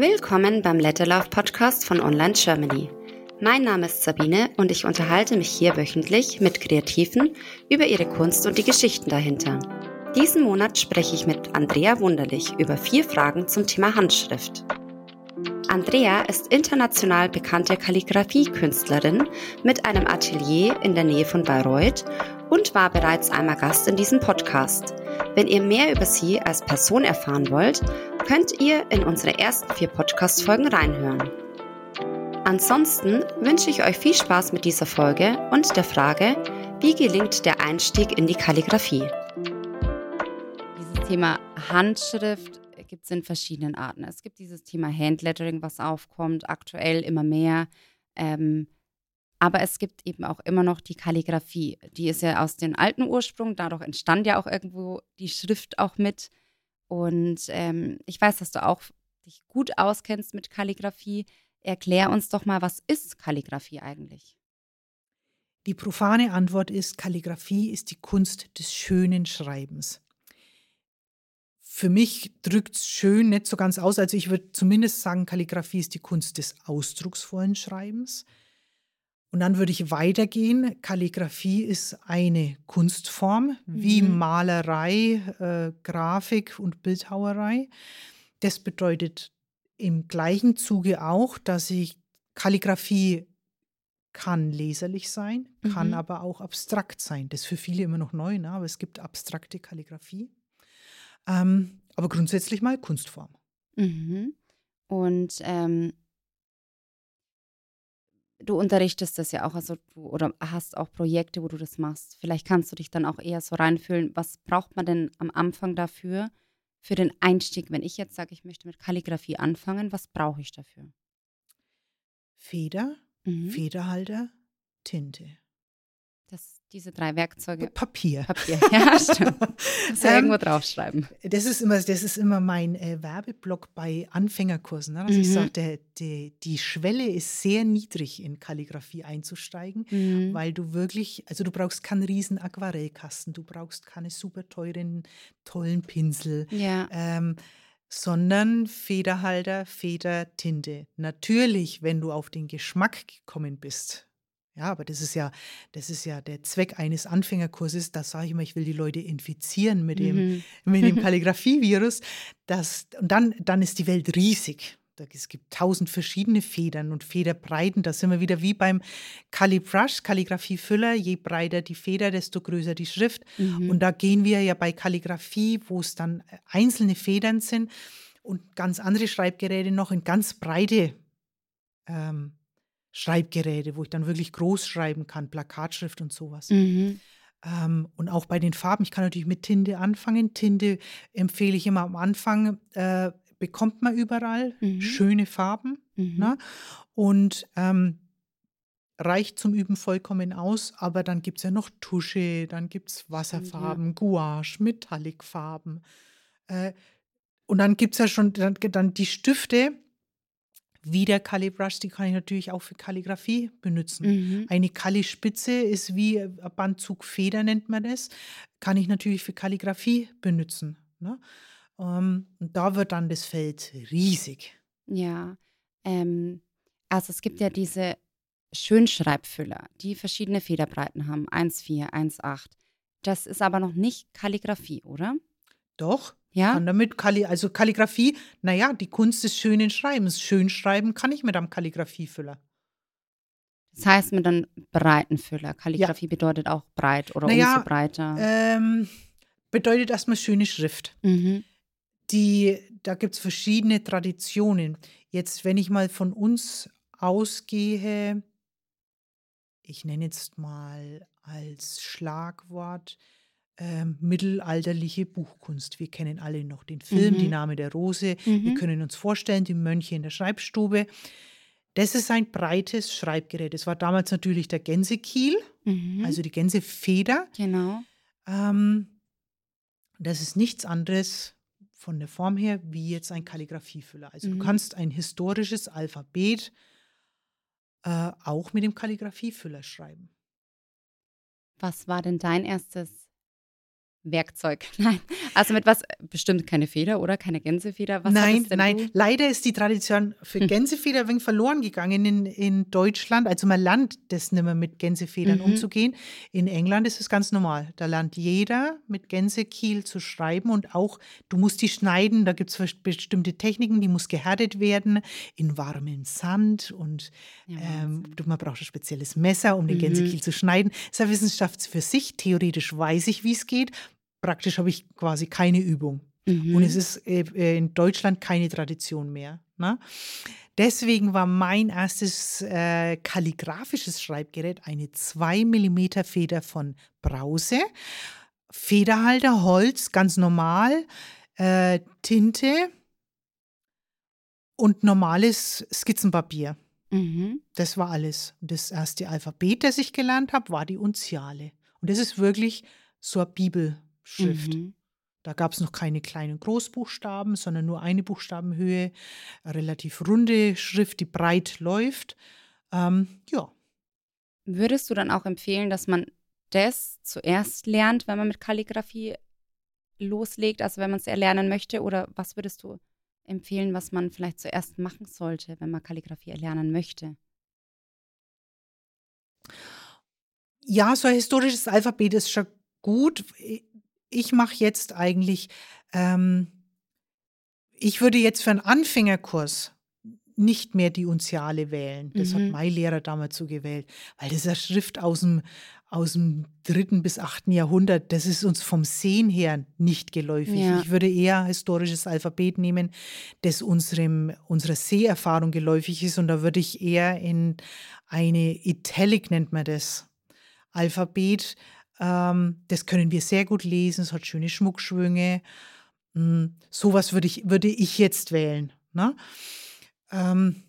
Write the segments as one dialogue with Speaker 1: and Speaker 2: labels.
Speaker 1: Willkommen beim Letterlauf Podcast von Online Germany. Mein Name ist Sabine und ich unterhalte mich hier wöchentlich mit Kreativen über ihre Kunst und die Geschichten dahinter. Diesen Monat spreche ich mit Andrea Wunderlich über vier Fragen zum Thema Handschrift. Andrea ist international bekannte Kalligrafiekünstlerin mit einem Atelier in der Nähe von Bayreuth und war bereits einmal Gast in diesem Podcast. Wenn ihr mehr über sie als Person erfahren wollt, könnt ihr in unsere ersten vier Podcast-Folgen reinhören. Ansonsten wünsche ich euch viel Spaß mit dieser Folge und der Frage, wie gelingt der Einstieg in die Kalligrafie?
Speaker 2: Dieses Thema Handschrift gibt es in verschiedenen Arten. Es gibt dieses Thema Handlettering, was aufkommt, aktuell immer mehr. Ähm, aber es gibt eben auch immer noch die Kalligrafie. Die ist ja aus den alten Ursprung, dadurch entstand ja auch irgendwo die Schrift auch mit. Und ähm, ich weiß, dass du auch dich gut auskennst mit Kalligrafie. Erklär uns doch mal, was ist Kalligrafie eigentlich?
Speaker 3: Die profane Antwort ist, Kalligrafie ist die Kunst des schönen Schreibens. Für mich drückt es schön nicht so ganz aus. Also ich würde zumindest sagen, Kalligrafie ist die Kunst des ausdrucksvollen Schreibens. Und dann würde ich weitergehen. Kalligrafie ist eine Kunstform wie mhm. Malerei, äh, Grafik und Bildhauerei. Das bedeutet im gleichen Zuge auch, dass ich Kalligrafie kann leserlich sein, kann mhm. aber auch abstrakt sein. Das ist für viele immer noch neu, ne? aber es gibt abstrakte Kalligrafie. Ähm, aber grundsätzlich mal Kunstform.
Speaker 2: Mhm. Und ähm, du unterrichtest das ja auch, also du oder hast auch Projekte, wo du das machst. Vielleicht kannst du dich dann auch eher so reinfühlen, was braucht man denn am Anfang dafür, für den Einstieg? Wenn ich jetzt sage, ich möchte mit Kalligrafie anfangen, was brauche ich dafür?
Speaker 3: Feder, mhm. Federhalter, Tinte.
Speaker 2: Das, diese drei Werkzeuge.
Speaker 3: Papier.
Speaker 2: Papier, ja, stimmt. Muss ja ähm, irgendwo draufschreiben.
Speaker 3: Das ist immer, das ist immer mein äh, Werbeblock bei Anfängerkursen. Ne? Also mhm. ich sage, die, die Schwelle ist sehr niedrig, in Kalligrafie einzusteigen, mhm. weil du wirklich, also du brauchst keinen riesen Aquarellkasten, du brauchst keine super teuren, tollen Pinsel.
Speaker 2: Ja.
Speaker 3: Ähm, sondern Federhalter, Feder, Tinte. Natürlich, wenn du auf den Geschmack gekommen bist, ja, aber das ist ja, das ist ja der Zweck eines Anfängerkurses. Da sage ich immer, ich will die Leute infizieren mit dem, mhm. mit dem Kalligrafie-Virus. und dann, dann ist die Welt riesig. Es gibt tausend verschiedene Federn und Federbreiten. Da sind wir wieder wie beim Calibrush, Kalligrafie-Füller. Je breiter die Feder, desto größer die Schrift. Mhm. Und da gehen wir ja bei Kalligrafie, wo es dann einzelne Federn sind und ganz andere Schreibgeräte noch in ganz breite ähm, Schreibgeräte, wo ich dann wirklich groß schreiben kann, Plakatschrift und sowas. Mhm. Ähm, und auch bei den Farben, ich kann natürlich mit Tinte anfangen. Tinte empfehle ich immer am Anfang, äh, bekommt man überall mhm. schöne Farben. Mhm. Ne? Und ähm, reicht zum Üben vollkommen aus, aber dann gibt es ja noch Tusche, dann gibt es Wasserfarben, ja. Gouache, Metallicfarben. Äh, und dann gibt es ja schon dann, dann die Stifte, wie der Calibrush, die kann ich natürlich auch für Kalligrafie benutzen. Mhm. Eine Kallispitze ist wie ein Bandzugfeder, nennt man das. Kann ich natürlich für Kalligrafie benutzen. Ne? Um, ähm, und da wird dann das Feld riesig.
Speaker 2: Ja, ähm, also es gibt ja diese Schönschreibfüller, die verschiedene Federbreiten haben, 1,4, 1,8. Das ist aber noch nicht Kalligrafie, oder?
Speaker 3: Doch, ja. Kann damit Kalli also Kalligrafie, naja, die Kunst des schönen Schreibens. Schön schreiben kann ich mit einem Kalligrafiefüller.
Speaker 2: Das heißt mit einem breiten Füller. Kalligrafie ja. bedeutet auch breit oder naja, umso breiter.
Speaker 3: Ähm, bedeutet erstmal schöne Schrift. Mhm. Die, da gibt es verschiedene Traditionen. Jetzt, wenn ich mal von uns ausgehe, ich nenne jetzt mal als Schlagwort ähm, mittelalterliche Buchkunst. Wir kennen alle noch den Film mhm. Die Name der Rose. Mhm. Wir können uns vorstellen, die Mönche in der Schreibstube. Das ist ein breites Schreibgerät. Das war damals natürlich der Gänsekiel, mhm. also die Gänsefeder.
Speaker 2: Genau.
Speaker 3: Ähm, das ist nichts anderes von der Form her wie jetzt ein Kalligrafiefüller. Also du mhm. kannst ein historisches Alphabet äh, auch mit dem Kalligrafiefüller schreiben.
Speaker 2: Was war denn dein erstes Werkzeug. Nein. Also mit was? Bestimmt keine Feder oder keine Gänsefeder? Was
Speaker 3: nein, nein. Du? Leider ist die Tradition für hm. Gänsefeder ein wenig verloren gegangen in, in Deutschland. Also man lernt das nicht mehr mit Gänsefedern mhm. umzugehen. In England ist es ganz normal. Da lernt jeder mit Gänsekiel zu schreiben und auch, du musst die schneiden. Da gibt es bestimmte Techniken, die muss gehärtet werden in warmem Sand und ja, ähm, man braucht ein spezielles Messer, um den mhm. Gänsekiel zu schneiden. Das ist eine Wissenschaft für sich. Theoretisch weiß ich, wie es geht praktisch habe ich quasi keine Übung. Mhm. Und es ist äh, äh, in Deutschland keine Tradition mehr. Ne? Deswegen war mein erstes äh, kalligraphisches Schreibgerät eine 2 mm Feder von Brause. Federhalter, Holz, ganz normal, äh, Tinte und normales Skizzenpapier. Mhm. Das war alles. Das erste Alphabet, das ich gelernt habe, war die Unziale. Und das ist wirklich so eine Bibel. Schrift. Mhm. Da gab es noch keine kleinen Großbuchstaben, sondern nur eine Buchstabenhöhe, eine relativ runde Schrift, die breit läuft. Ähm, ja.
Speaker 2: Würdest du dann auch empfehlen, dass man das zuerst lernt, wenn man mit Kalligrafie loslegt, also wenn man es erlernen möchte? Oder was würdest du empfehlen, was man vielleicht zuerst machen sollte, wenn man Kalligrafie erlernen möchte?
Speaker 3: Ja, so ein historisches Alphabet ist schon gut ich mache jetzt eigentlich, ähm, ich würde jetzt für einen Anfängerkurs nicht mehr die Unziale wählen. Das mhm. hat mein Lehrer damals so gewählt, weil das ist eine Schrift aus dem, aus dem dritten bis achten Jahrhundert. Das ist uns vom Sehen her nicht geläufig. Ja. Ich würde eher historisches Alphabet nehmen, das unserem, unserer Seherfahrung geläufig ist. Und da würde ich eher in eine Italic nennt man das. Alphabet das können wir sehr gut lesen, es hat schöne Schmuckschwünge. Hm, sowas würde ich, würde ich jetzt wählen. Ne? Ähm,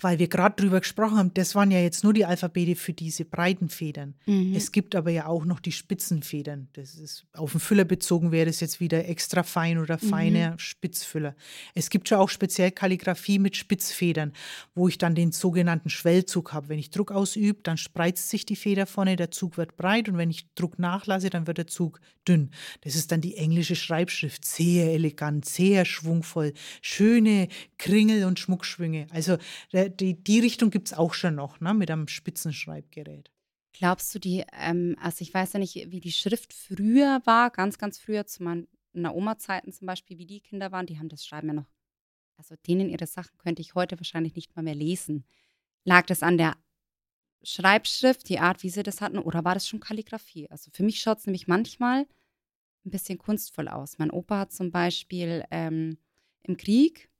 Speaker 3: weil wir gerade drüber gesprochen haben, das waren ja jetzt nur die Alphabete für diese breiten Federn. Mhm. Es gibt aber ja auch noch die Spitzenfedern. Das ist auf den Füller bezogen wäre das jetzt wieder extra fein oder feiner mhm. Spitzfüller. Es gibt schon auch speziell Kalligrafie mit Spitzfedern, wo ich dann den sogenannten Schwellzug habe. Wenn ich Druck ausübe, dann spreizt sich die Feder vorne, der Zug wird breit und wenn ich Druck nachlasse, dann wird der Zug dünn. Das ist dann die englische Schreibschrift. Sehr elegant, sehr schwungvoll, schöne Kringel und Schmuckschwünge. Also der, die, die Richtung gibt es auch schon noch, ne, mit einem Spitzenschreibgerät.
Speaker 2: Glaubst du, die, ähm, also ich weiß ja nicht, wie die Schrift früher war, ganz, ganz früher, zu meiner Oma-Zeiten zum Beispiel, wie die Kinder waren, die haben das Schreiben ja noch, also denen ihre Sachen könnte ich heute wahrscheinlich nicht mal mehr lesen. Lag das an der Schreibschrift, die Art, wie sie das hatten, oder war das schon Kalligrafie? Also für mich schaut es nämlich manchmal ein bisschen kunstvoll aus. Mein Opa hat zum Beispiel ähm, im Krieg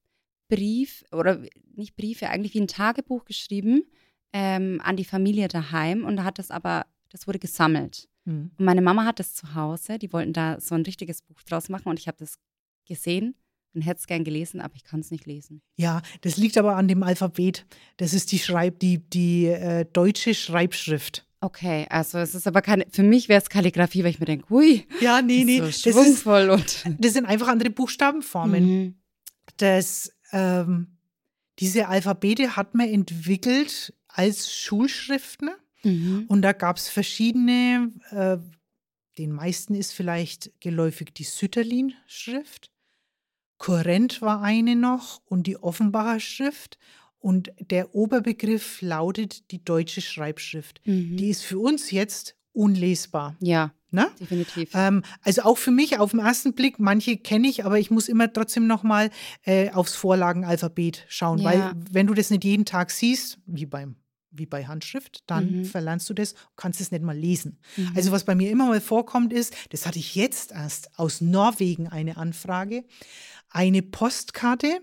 Speaker 2: Brief oder nicht Briefe, eigentlich wie ein Tagebuch geschrieben ähm, an die Familie daheim und da hat das aber, das wurde gesammelt. Mhm. Und meine Mama hat das zu Hause, die wollten da so ein richtiges Buch draus machen und ich habe das gesehen und hätte es gern gelesen, aber ich kann es nicht lesen.
Speaker 3: Ja, das liegt aber an dem Alphabet. Das ist die Schreib, die, die äh, deutsche Schreibschrift.
Speaker 2: Okay, also es ist aber keine, für mich wäre es Kalligrafie, weil ich mir denke, hui,
Speaker 3: ja, nee, nee,
Speaker 2: so schwungvoll
Speaker 3: das ist, und. Das sind einfach andere Buchstabenformen. Mhm. Das ähm, diese Alphabete hat man entwickelt als Schulschriften. Mhm. Und da gab es verschiedene, äh, den meisten ist vielleicht geläufig die Sütterlin-Schrift. Korrent war eine noch und die Offenbacher Schrift. Und der Oberbegriff lautet die deutsche Schreibschrift. Mhm. Die ist für uns jetzt unlesbar.
Speaker 2: Ja. Ne? Definitiv.
Speaker 3: Ähm, also auch für mich auf den ersten Blick, manche kenne ich, aber ich muss immer trotzdem nochmal äh, aufs Vorlagenalphabet schauen, ja. weil wenn du das nicht jeden Tag siehst, wie beim wie bei Handschrift, dann mhm. verlernst du das, kannst es nicht mal lesen. Mhm. Also was bei mir immer mal vorkommt ist, das hatte ich jetzt erst aus Norwegen eine Anfrage, eine Postkarte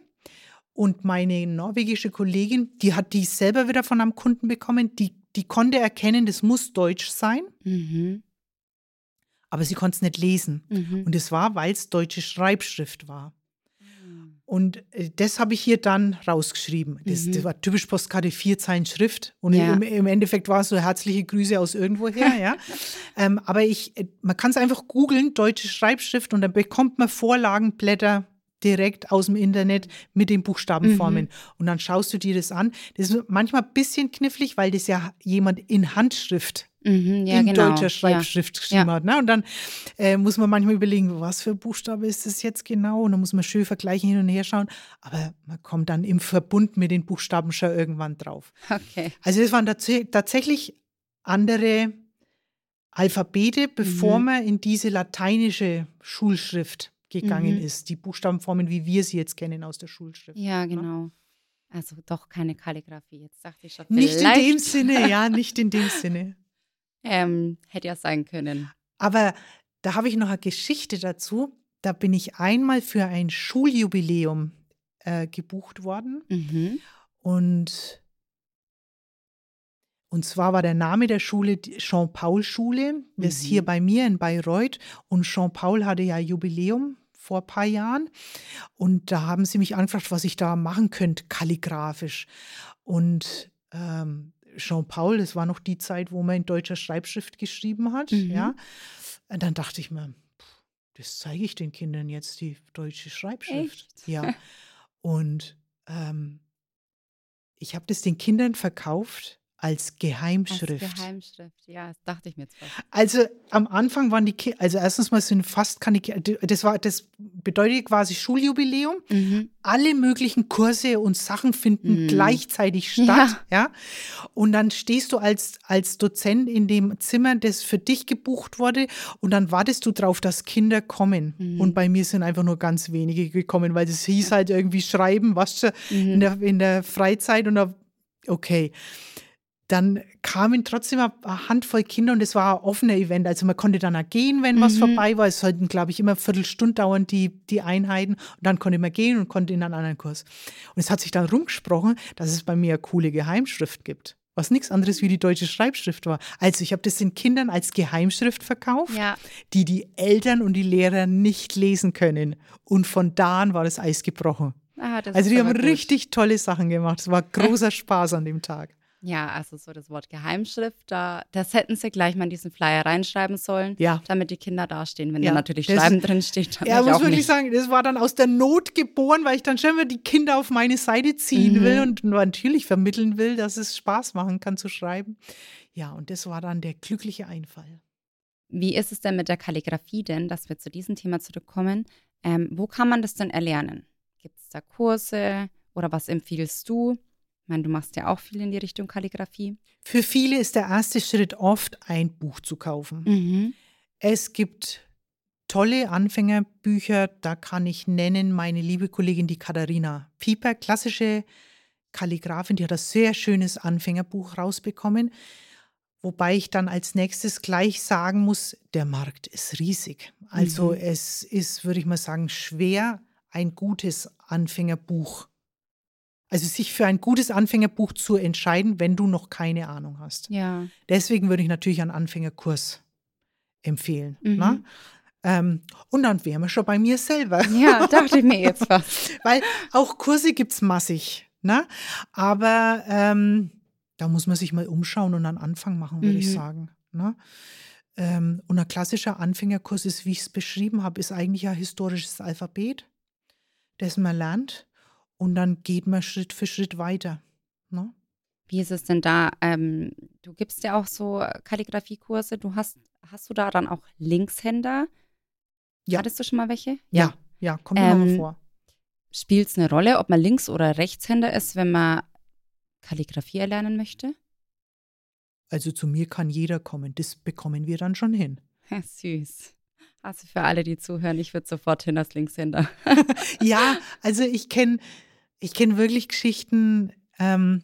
Speaker 3: und meine norwegische Kollegin, die hat die selber wieder von einem Kunden bekommen, die, die konnte erkennen, das muss Deutsch sein. Mhm aber sie konnte es nicht lesen. Mhm. Und es war, weil es deutsche Schreibschrift war. Mhm. Und äh, das habe ich hier dann rausgeschrieben. Das, mhm. das, war typisch Postkarte, vier Zeilen Schrift. Und ja. im, im, Endeffekt war es so herzliche Grüße aus irgendwoher, ja. ähm, aber ich, äh, man kann es einfach googeln, deutsche Schreibschrift, und dann bekommt man Vorlagenblätter direkt aus dem Internet mit den Buchstabenformen. Mhm. Und dann schaust du dir das an. Das ist manchmal ein bisschen knifflig, weil das ja jemand in Handschrift
Speaker 2: Mhm, ja,
Speaker 3: in
Speaker 2: genau.
Speaker 3: deutscher Schreibschrift
Speaker 2: ja.
Speaker 3: geschrieben
Speaker 2: ja.
Speaker 3: hat. Ne? Und dann äh, muss man manchmal überlegen, was für Buchstabe ist das jetzt genau? Und dann muss man schön vergleichen, hin und her schauen. Aber man kommt dann im Verbund mit den Buchstaben schon irgendwann drauf.
Speaker 2: Okay.
Speaker 3: Also es waren tats tatsächlich andere Alphabete, bevor
Speaker 2: Mhm.
Speaker 3: man in diese lateinische Schulschrift gegangen
Speaker 2: Mhm.
Speaker 3: ist. Die Buchstabenformen, wie wir sie jetzt kennen aus der Schulschrift.
Speaker 2: Ja, genau. Also doch keine Kalligrafie. Jetzt dachte ich schon.
Speaker 3: Nicht in dem Sinne, ja, nicht in dem Sinne.
Speaker 2: Ähm, hätte ja sein können.
Speaker 3: Aber da habe ich noch eine Geschichte dazu. Da bin ich einmal für ein Schuljubiläum äh, gebucht worden.
Speaker 2: Mhm.
Speaker 3: Und, und zwar war der Name der Schule die Jean-Paul-Schule. Das ist
Speaker 2: Mhm.
Speaker 3: hier bei mir in Bayreuth. Und Jean-Paul hatte ja Jubiläum vor ein paar Jahren. Und da haben sie mich angefragt, was ich da machen könnte, kalligrafisch. Und ähm, Jean-Paul, das war noch die Zeit, wo man in deutscher Schreibschrift geschrieben hat.
Speaker 2: Mhm.
Speaker 3: Ja. Und dann dachte ich mir, das zeige ich den Kindern jetzt, die deutsche Schreibschrift.
Speaker 2: Echt?
Speaker 3: Ja. Und ähm, ich habe das den Kindern verkauft als
Speaker 2: Als
Speaker 3: Geheimschrift.
Speaker 2: Geheimschrift, ja, das dachte ich mir jetzt fast.
Speaker 3: Also am Anfang waren die Kinder, also erstens mal sind fast keine, das war, das bedeutet quasi Schuljubiläum.
Speaker 2: Mhm.
Speaker 3: Alle möglichen Kurse und Sachen finden
Speaker 2: Mhm.
Speaker 3: gleichzeitig statt, ja. Und dann stehst du als, als Dozent in dem Zimmer, das für dich gebucht wurde, und dann wartest du drauf, dass Kinder kommen.
Speaker 2: Mhm.
Speaker 3: Und bei mir sind einfach nur ganz wenige gekommen, weil das hieß halt irgendwie schreiben, was schon
Speaker 2: Mhm.
Speaker 3: in der, in der Freizeit und da, okay. Dann kamen trotzdem eine Handvoll Kinder und es war ein offener Event. Also man konnte dann auch gehen, wenn was
Speaker 2: Mhm.
Speaker 3: vorbei war. Es sollten, glaube ich, immer eine Viertelstunde dauern, die, die Einheiten. Und dann konnte man gehen und konnte in einen anderen Kurs. Und es hat sich dann rumgesprochen, dass es bei mir eine coole Geheimschrift gibt. Was nichts anderes wie die deutsche Schreibschrift war. Also ich habe das den Kindern als Geheimschrift verkauft,
Speaker 2: Ja,
Speaker 3: die die Eltern und die Lehrer nicht lesen können. Und von da an war das Eis gebrochen.
Speaker 2: ah, das
Speaker 3: Also die haben
Speaker 2: gut.
Speaker 3: richtig tolle Sachen gemacht. Es war großer Spaß an dem Tag.
Speaker 2: Ja, also so das Wort Geheimschrift, da, das hätten sie gleich mal in diesen Flyer reinschreiben sollen,
Speaker 3: Ja.
Speaker 2: damit die Kinder dastehen. Wenn
Speaker 3: Ja,
Speaker 2: da natürlich
Speaker 3: das-
Speaker 2: Schreiben drin steht,
Speaker 3: Ja, muss wirklich
Speaker 2: nicht.
Speaker 3: sagen, das war dann aus der Not geboren, weil ich dann schon mal die Kinder auf meine Seite ziehen
Speaker 2: Mhm.
Speaker 3: will und natürlich vermitteln will, dass es Spaß machen kann zu schreiben. Ja, und das war dann der glückliche Einfall.
Speaker 2: Wie ist es denn mit der Kalligrafie denn, dass wir zu diesem Thema zurückkommen? Ähm, wo kann man das denn erlernen? Gibt es da Kurse oder was empfiehlst du? Ich meine, du machst ja auch viel in die Richtung Kalligrafie.
Speaker 3: Für viele ist der erste Schritt oft, ein Buch zu kaufen.
Speaker 2: Mhm.
Speaker 3: Es gibt tolle Anfängerbücher, da kann ich nennen meine liebe Kollegin, die Katharina Pieper, klassische Kalligrafin, die hat ein sehr schönes Anfängerbuch rausbekommen. Wobei ich dann als nächstes gleich sagen muss, der Markt ist riesig. Also
Speaker 2: Mhm.
Speaker 3: es ist, würde ich mal sagen, schwer, ein gutes Anfängerbuch, also sich für ein gutes Anfängerbuch zu entscheiden, wenn du noch keine Ahnung hast.
Speaker 2: Ja.
Speaker 3: Deswegen würde ich natürlich einen Anfängerkurs empfehlen.
Speaker 2: Mhm.
Speaker 3: Ne? Ähm, und dann wären wir schon bei mir selber.
Speaker 2: Ja, dachte ich mir jetzt fast.
Speaker 3: Weil auch Kurse gibt es massig. Ne? Aber ähm, da muss man sich mal umschauen und einen Anfang machen, würde ich
Speaker 2: Mhm.
Speaker 3: sagen. Ne? Ähm, und ein klassischer Anfängerkurs ist, wie ich es beschrieben habe, ist eigentlich ein historisches Alphabet, das man lernt. Und dann geht man Schritt für Schritt weiter. Ne?
Speaker 2: Wie ist es denn da? Ähm, du gibst ja auch so Kalligrafiekurse. Du hast, hast du da dann auch Linkshänder?
Speaker 3: Ja.
Speaker 2: Hattest du schon mal welche?
Speaker 3: Ja, ja, kommt mir mal
Speaker 2: Ähm,
Speaker 3: vor.
Speaker 2: Spielt es eine Rolle, ob man Links- oder Rechtshänder ist, wenn man Kalligrafie erlernen möchte?
Speaker 3: Also zu mir kann jeder kommen. Das bekommen wir dann schon hin.
Speaker 2: Ja, süß. Also für alle, die zuhören, ich würde sofort hin als Linkshänder.
Speaker 3: ja, also ich kenne ich kenn wirklich Geschichten ähm,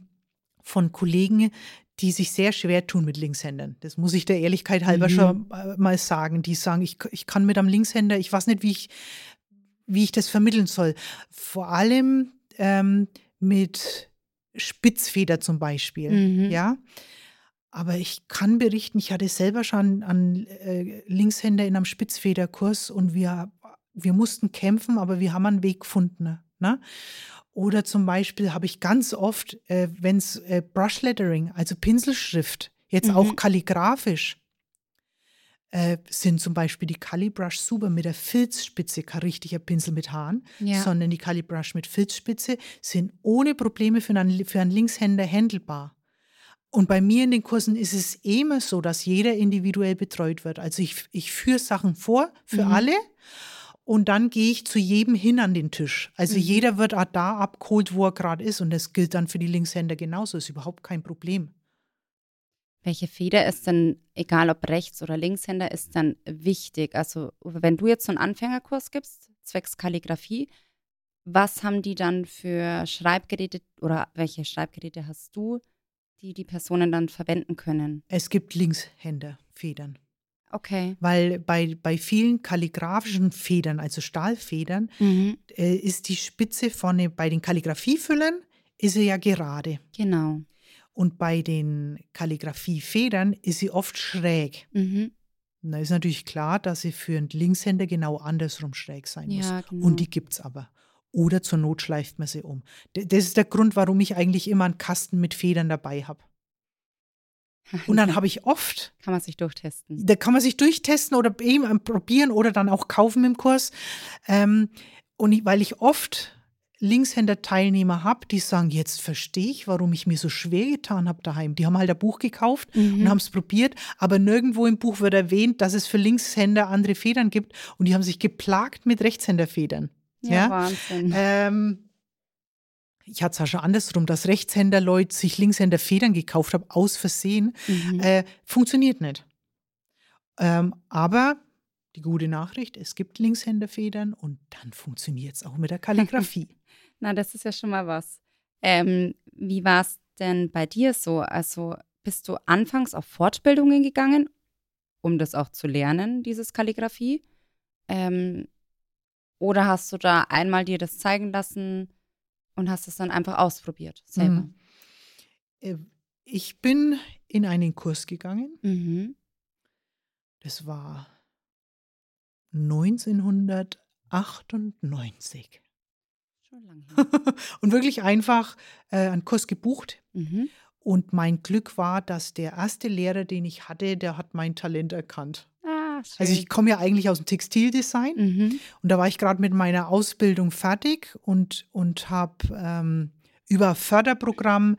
Speaker 3: von Kollegen, die sich sehr schwer tun mit Linkshändern. Das muss ich der Ehrlichkeit halber
Speaker 2: Mhm.
Speaker 3: schon äh, mal sagen. Die sagen, ich, ich kann mit einem Linkshänder, ich weiß nicht, wie ich, wie ich das vermitteln soll. Vor allem ähm, mit Spitzfeder zum Beispiel.
Speaker 2: Mhm.
Speaker 3: Ja. Aber ich kann berichten, ich hatte selber schon einen äh, Linkshänder in einem Spitzfederkurs und wir, wir mussten kämpfen, aber wir haben einen Weg gefunden. Ne? Oder zum Beispiel habe ich ganz oft, äh, wenn es äh, Brush Lettering, also Pinselschrift, jetzt
Speaker 2: Mhm.
Speaker 3: auch kalligrafisch, äh, sind zum Beispiel die Calibrush super mit der Filzspitze, kein richtiger Pinsel mit Haaren,
Speaker 2: Ja.
Speaker 3: sondern die Calibrush mit Filzspitze sind ohne Probleme für einen, für einen Linkshänder handelbar. Und bei mir in den Kursen ist es immer so, dass jeder individuell betreut wird. Also ich, ich führe Sachen vor für
Speaker 2: Mhm.
Speaker 3: alle und dann gehe ich zu jedem hin an den Tisch. Also
Speaker 2: Mhm.
Speaker 3: jeder wird auch da abgeholt, wo er gerade ist. Und das gilt dann für die Linkshänder genauso. Ist überhaupt kein Problem.
Speaker 2: Welche Feder ist denn, egal ob Rechts- oder Linkshänder, ist dann wichtig? Also, wenn du jetzt so einen Anfängerkurs gibst, zwecks Kalligrafie, was haben die dann für Schreibgeräte oder welche Schreibgeräte hast du, die die Personen dann verwenden können?
Speaker 3: Es gibt Linkshänderfedern.
Speaker 2: Okay.
Speaker 3: Weil bei, bei vielen kalligraphischen Federn, also Stahlfedern,
Speaker 2: Mhm.
Speaker 3: äh, ist die Spitze vorne bei den Kalligrafiefüllern ist sie ja gerade.
Speaker 2: Genau.
Speaker 3: Und bei den Kalligrafiefedern ist sie oft schräg.
Speaker 2: Mhm.
Speaker 3: Da ist natürlich klar, dass sie für einen Linkshänder genau andersrum schräg sein muss.
Speaker 2: Ja, genau.
Speaker 3: Und die gibt es aber. Oder zur Not schleift man sie um. D- Das ist der Grund, warum ich eigentlich immer einen Kasten mit Federn dabei habe. Und dann habe ich oft
Speaker 2: Kann man sich durchtesten.
Speaker 3: da kann man sich durchtesten oder eben probieren oder dann auch kaufen im Kurs. Ähm, und ich, weil ich oft Linkshänder-Teilnehmer habe, die sagen, jetzt verstehe ich, warum ich mir so schwer getan habe daheim. Die haben halt ein Buch gekauft
Speaker 2: Mhm.
Speaker 3: und haben es probiert, aber nirgendwo im Buch wird erwähnt, dass es für Linkshänder andere Federn gibt und die haben sich geplagt mit Rechtshänderfedern.
Speaker 2: Ja,
Speaker 3: Ja?
Speaker 2: Wahnsinn.
Speaker 3: Ähm, ich hatte es ja schon andersrum, dass Rechtshänder-Leute sich Linkshänder-Federn gekauft haben, aus Versehen.
Speaker 2: Mhm.
Speaker 3: Äh, funktioniert nicht. Ähm, aber die gute Nachricht, es gibt Linkshänderfedern und dann funktioniert es auch mit der Kalligrafie.
Speaker 2: Na, das ist ja schon mal was. Ähm, wie war es denn bei dir so? Also bist du anfangs auf Fortbildungen gegangen, um das auch zu lernen, dieses Kalligrafie? Ähm, oder hast du da einmal dir das zeigen lassen und hast es dann einfach ausprobiert selber?
Speaker 3: Mhm. Äh, ich bin in einen Kurs gegangen.
Speaker 2: Mhm.
Speaker 3: Das war 1998.
Speaker 2: Schon lange
Speaker 3: und wirklich einfach äh, einen Kurs gebucht.
Speaker 2: mhm.
Speaker 3: Und mein Glück war, dass der erste Lehrer, den ich hatte, der hat mein Talent erkannt.
Speaker 2: Ah.
Speaker 3: Also ich komme ja eigentlich aus dem Textildesign.
Speaker 2: mhm.
Speaker 3: Und da war ich gerade mit meiner Ausbildung fertig und, und habe ähm, über ein Förderprogramm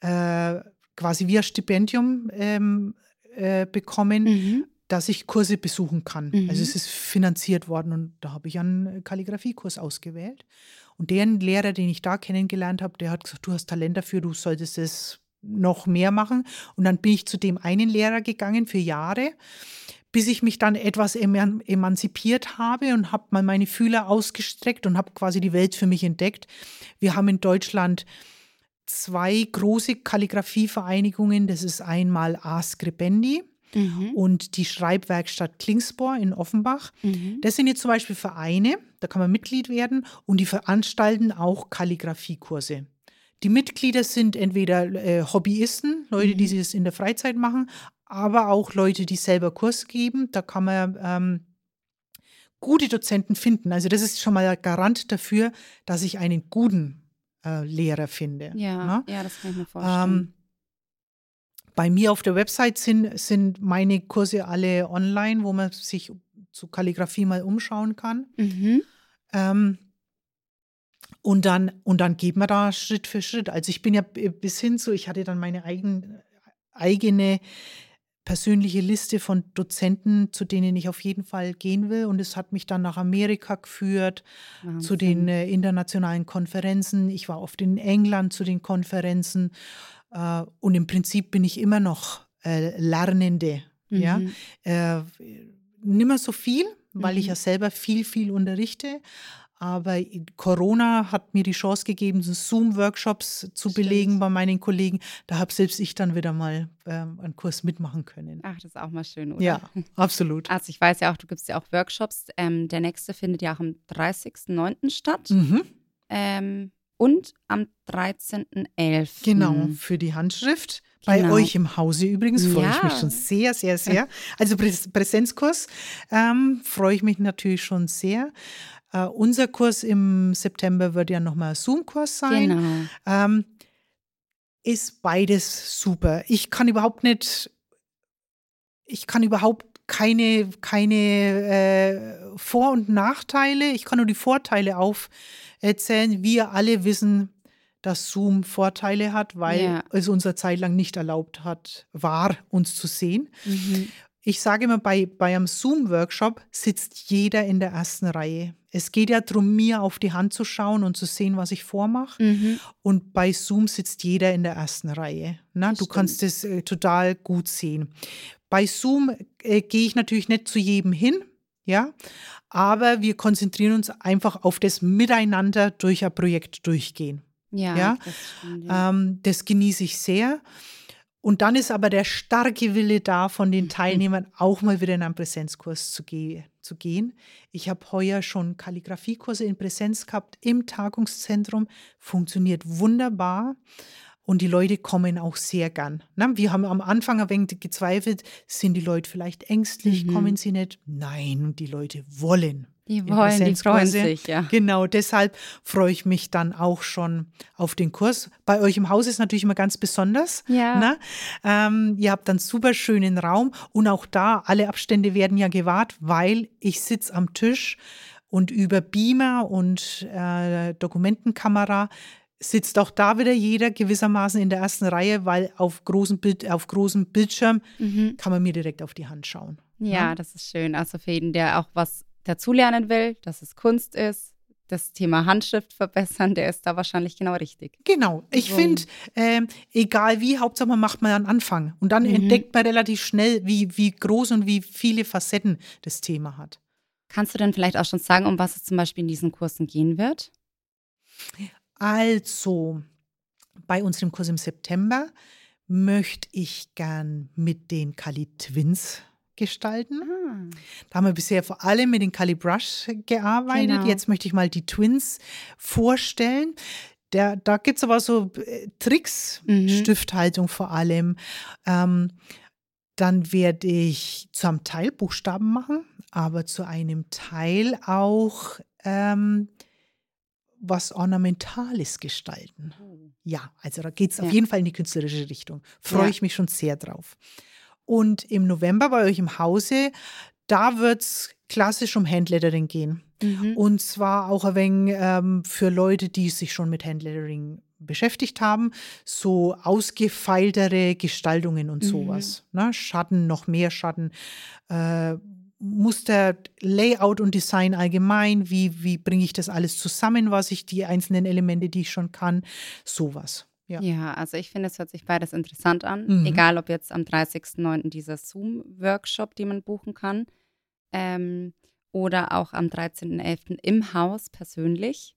Speaker 3: äh, quasi via Stipendium ähm, äh, bekommen,
Speaker 2: Mhm.
Speaker 3: dass ich Kurse besuchen kann.
Speaker 2: Mhm.
Speaker 3: Also es ist finanziert worden und da habe ich einen Kalligrafiekurs ausgewählt. Und den Lehrer, den ich da kennengelernt habe, der hat gesagt, du hast Talent dafür, du solltest es noch mehr machen. Und dann bin ich zu dem einen Lehrer gegangen für Jahre, bis ich mich dann etwas eman emanzipiert habe und habe mal meine Fühler ausgestreckt und habe quasi die Welt für mich entdeckt. Wir haben in Deutschland zwei große Kalligrafievereinigungen. Das ist einmal A. Scribendi
Speaker 2: Mhm.
Speaker 3: und die Schreibwerkstatt Klingspor in Offenbach.
Speaker 2: Mhm.
Speaker 3: Das sind jetzt zum Beispiel Vereine, da kann man Mitglied werden und die veranstalten auch Kalligrafiekurse. Die Mitglieder sind entweder äh, Hobbyisten, Leute, die
Speaker 2: Mhm.
Speaker 3: das in der Freizeit machen, aber auch Leute, die selber Kurs geben. Da kann man ähm, gute Dozenten finden. Also das ist schon mal ein Garant dafür, dass ich einen guten äh, Lehrer finde.
Speaker 2: Ja,
Speaker 3: ne?
Speaker 2: ja, das kann ich mir vorstellen.
Speaker 3: Ähm, bei mir auf der Website sind, sind meine Kurse alle online, wo man sich zu Kalligrafie mal umschauen kann.
Speaker 2: mhm.
Speaker 3: Ähm, und dann, und dann geht man da Schritt für Schritt. Also ich bin ja bis hin zu, ich hatte dann meine eigen, eigene persönliche Liste von Dozenten, zu denen ich auf jeden Fall gehen will. Und es hat mich dann nach Amerika geführt, zu den
Speaker 2: Wahnsinn.
Speaker 3: äh, internationalen Konferenzen. Ich war oft in England zu den Konferenzen. Äh, und im Prinzip bin ich immer noch äh, Lernende. Ja?
Speaker 2: Mhm.
Speaker 3: Äh, nimmer so viel, weil ich
Speaker 2: Mhm.
Speaker 3: ja selber viel, viel unterrichte. Aber Corona hat mir die Chance gegeben, so Zoom-Workshops zu
Speaker 2: Stimmt.
Speaker 3: belegen bei meinen Kollegen. Da habe selbst ich dann wieder mal ähm, einen Kurs mitmachen können.
Speaker 2: Ach, das ist auch mal schön, oder?
Speaker 3: Ja, absolut.
Speaker 2: Also ich weiß ja auch, du gibst ja auch Workshops. Ähm, der nächste findet ja auch am 30.09. statt
Speaker 3: Mhm,
Speaker 2: ähm, und am 13.11.
Speaker 3: genau, für die Handschrift. Bei
Speaker 2: Genau.
Speaker 3: euch im Hause übrigens freue ich mich
Speaker 2: Ja.
Speaker 3: schon sehr, sehr, sehr. Also Präs Präsenzkurs ähm, freue ich mich natürlich schon sehr. Äh, unser Kurs im September wird ja nochmal ein Zoom-Kurs sein.
Speaker 2: Genau.
Speaker 3: Ähm, ist beides super. Ich kann überhaupt nicht, ich kann überhaupt keine, keine äh, Vor- und Nachteile. Ich kann nur die Vorteile aufzählen. Wir alle wissen, dass Zoom Vorteile hat, weil
Speaker 2: Ja.
Speaker 3: es unser Zeit lang nicht erlaubt hat, war, uns zu sehen.
Speaker 2: Mhm.
Speaker 3: Ich sage immer, bei, bei einem Zoom-Workshop sitzt jeder in der ersten Reihe. Es geht ja darum, mir auf die Hand zu schauen und zu sehen, was ich vormache.
Speaker 2: Mhm.
Speaker 3: Und bei Zoom sitzt jeder in der ersten Reihe. Na,
Speaker 2: Das
Speaker 3: du
Speaker 2: stimmt.
Speaker 3: kannst es äh, total gut sehen. Bei Zoom äh, gehe ich natürlich nicht zu jedem hin, ja, aber wir konzentrieren uns einfach auf das Miteinander durch ein Projekt durchgehen.
Speaker 2: Ja,
Speaker 3: Ja,
Speaker 2: das stimmt. Ja.
Speaker 3: Ähm, das genieße ich sehr. Und dann ist aber der starke Wille da, von
Speaker 2: Mhm.
Speaker 3: den Teilnehmern auch mal wieder in einen Präsenzkurs zu, ge zu gehen. Ich habe heuer schon Kalligrafiekurse in Präsenz gehabt im Tagungszentrum. Funktioniert wunderbar. Und die Leute kommen auch sehr gern. Na, wir haben am Anfang ein wenig gezweifelt, sind die Leute vielleicht ängstlich,
Speaker 2: Mhm.
Speaker 3: kommen sie nicht? Nein, die Leute wollen.
Speaker 2: Die wollen, die freuen sich, ja.
Speaker 3: Genau, deshalb freue ich mich dann auch schon auf den Kurs. Bei euch im Haus ist natürlich immer ganz besonders.
Speaker 2: Ja.
Speaker 3: Ne? Ähm, ihr habt einen super schönen Raum und auch da, alle Abstände werden ja gewahrt, weil ich sitze am Tisch und über Beamer und äh, Dokumentenkamera sitzt auch da wieder jeder gewissermaßen in der ersten Reihe, weil auf, großen Bild, auf großem Bildschirm
Speaker 2: Mhm.
Speaker 3: kann man mir direkt auf die Hand schauen.
Speaker 2: Ja, das ist schön. Also für jeden, der auch was dazulernen will, dass es Kunst ist, das Thema Handschrift verbessern, der ist da wahrscheinlich genau richtig.
Speaker 3: Genau. Ich
Speaker 2: So.
Speaker 3: finde, ähm, egal wie, Hauptsache man macht mal einen Anfang. Und dann
Speaker 2: Mhm.
Speaker 3: entdeckt man relativ schnell, wie, wie groß und wie viele Facetten das Thema hat.
Speaker 2: Kannst du denn vielleicht auch schon sagen, um was es zum Beispiel in diesen Kursen gehen wird?
Speaker 3: Also, bei unserem Kurs im September möchte ich gern mit den Kali Twins gestalten.
Speaker 2: Ah.
Speaker 3: Da haben wir bisher vor allem mit den Kali Brush gearbeitet.
Speaker 2: Genau.
Speaker 3: Jetzt möchte ich mal die Twins vorstellen. Der, da gibt es aber so äh, Tricks,
Speaker 2: Mhm.
Speaker 3: Stifthaltung vor allem. Ähm, dann werde ich zu einem Teil Buchstaben machen, aber zu einem Teil auch ähm, was Ornamentales gestalten. Ja, also da geht es
Speaker 2: Ja.
Speaker 3: auf jeden Fall in die künstlerische Richtung. Freue
Speaker 2: Ja.
Speaker 3: ich mich schon sehr drauf. Und im November bei euch im Hause, da wird es klassisch um Handlettering gehen.
Speaker 2: Mhm.
Speaker 3: Und zwar auch ein wenig ähm, für Leute, die sich schon mit Handlettering beschäftigt haben, so ausgefeiltere Gestaltungen und
Speaker 2: Mhm.
Speaker 3: sowas. Ne? Schatten, noch mehr Schatten, äh, Muster, Layout und Design allgemein, wie, wie bringe ich das alles zusammen, was ich, die einzelnen Elemente, die ich schon kann, sowas. Ja.
Speaker 2: Ja, also ich finde, es hört sich beides interessant an.
Speaker 3: Mhm.
Speaker 2: Egal, ob jetzt am 30.09. dieser Zoom-Workshop, den man buchen kann, ähm, oder auch am 13.11. im Haus persönlich.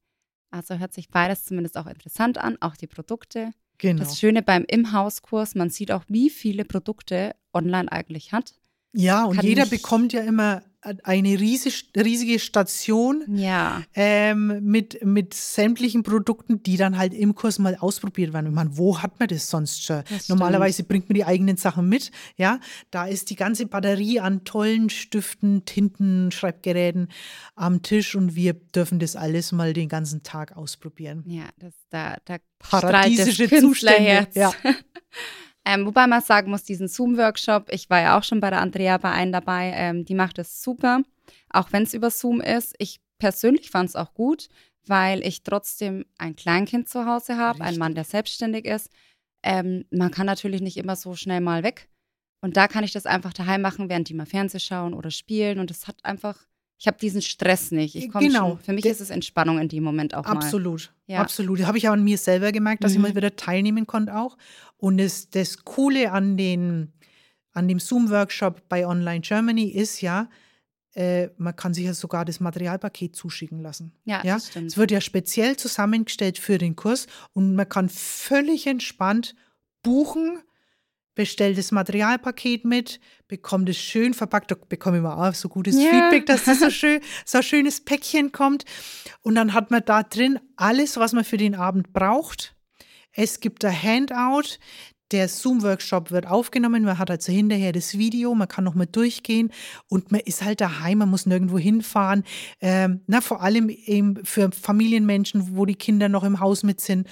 Speaker 2: Also hört sich beides zumindest auch interessant an, auch die Produkte.
Speaker 3: Genau.
Speaker 2: Das Schöne beim Im-Haus-Kurs, man sieht auch, wie viele Produkte online eigentlich hat.
Speaker 3: Ja, und
Speaker 2: kann
Speaker 3: jeder bekommt ja immer eine riesig, riesige Station
Speaker 2: Ja,
Speaker 3: ähm, mit, mit sämtlichen Produkten, die dann halt im Kurs mal ausprobiert werden. Ich meine, wo hat man das sonst schon?
Speaker 2: Das
Speaker 3: Normalerweise bringt man die eigenen Sachen mit. Ja, da ist die ganze Batterie an tollen Stiften, Tinten, Schreibgeräten am Tisch und wir dürfen das alles mal den ganzen Tag ausprobieren.
Speaker 2: ja, das, da, da
Speaker 3: Paradiesische Zustände, ja.
Speaker 2: ähm, wobei man sagen muss, diesen Zoom-Workshop, ich war ja auch schon bei der Andrea bei einem dabei, ähm, die macht es super, auch wenn es über Zoom ist. Ich persönlich fand es auch gut, weil ich trotzdem ein Kleinkind zu Hause habe, einen Mann, der selbstständig ist. Ähm, man kann natürlich nicht immer so schnell mal weg. Und da kann ich das einfach daheim machen, während die mal Fernseh schauen oder spielen. Und das hat einfach, ich habe diesen Stress nicht. Ich komme
Speaker 3: Genau.
Speaker 2: schon, für mich
Speaker 3: Der-
Speaker 2: ist es Entspannung in dem Moment auch mal.
Speaker 3: Absolut,
Speaker 2: Ja.
Speaker 3: absolut. Das habe ich auch an mir selber gemerkt, dass ich
Speaker 2: Mhm.
Speaker 3: mal wieder teilnehmen konnte auch. Und das, das Coole an, den, an dem Zoom-Workshop bei Online Germany ist ja, äh, man kann sich ja sogar das Materialpaket zuschicken lassen.
Speaker 2: Ja,
Speaker 3: Ja,
Speaker 2: das stimmt.
Speaker 3: Es wird ja speziell zusammengestellt für den Kurs und man kann völlig entspannt buchen, bestellt das Materialpaket mit, bekommt es schön verpackt, da bekomme ich immer auch so gutes
Speaker 2: Ja.
Speaker 3: Feedback, dass das so schön, so ein schönes Päckchen kommt. Und dann hat man da drin alles, was man für den Abend braucht. Es gibt ein Handout. Der Zoom-Workshop wird aufgenommen. Man hat also hinterher das Video. Man kann noch mal durchgehen. Und man ist halt daheim. Man muss nirgendwo hinfahren. Ähm, na, vor allem eben für Familienmenschen, wo die Kinder noch im Haus mit sind,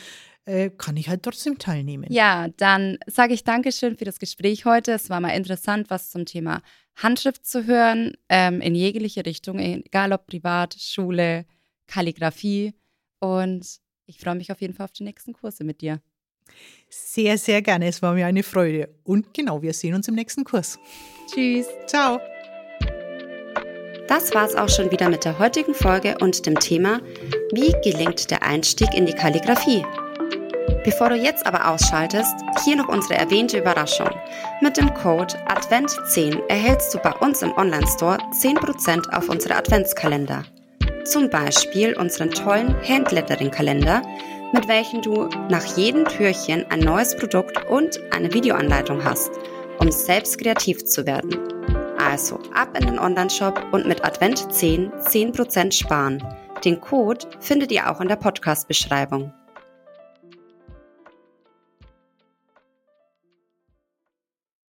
Speaker 3: äh, kann ich halt trotzdem teilnehmen.
Speaker 2: Ja, dann sage ich Dankeschön für das Gespräch heute. Es war mal interessant, was zum Thema
Speaker 4: Handschrift zu hören, ähm, in jegliche Richtung, egal ob privat, Schule, Kalligrafie. Und ich freue mich auf jeden Fall auf die nächsten Kurse mit dir.
Speaker 3: Sehr, sehr gerne. Es war mir eine Freude. Und genau, wir sehen uns im nächsten Kurs.
Speaker 4: Tschüss.
Speaker 3: Ciao.
Speaker 2: Das war's auch schon wieder mit der heutigen Folge und dem Thema Wie gelingt der Einstieg in die Kalligrafie? Bevor du jetzt aber ausschaltest, hier noch unsere erwähnte Überraschung. Mit dem Code ADVENT10 erhältst du bei uns im Online-Store 10% auf unsere Adventskalender. Zum Beispiel unseren tollen Handlettering-Kalender, mit welchem du nach jedem Türchen ein neues Produkt und eine Videoanleitung hast, um selbst kreativ zu werden. Also ab in den Online-Shop und mit Advent 10 10% sparen. Den Code findet ihr auch in der Podcast-Beschreibung.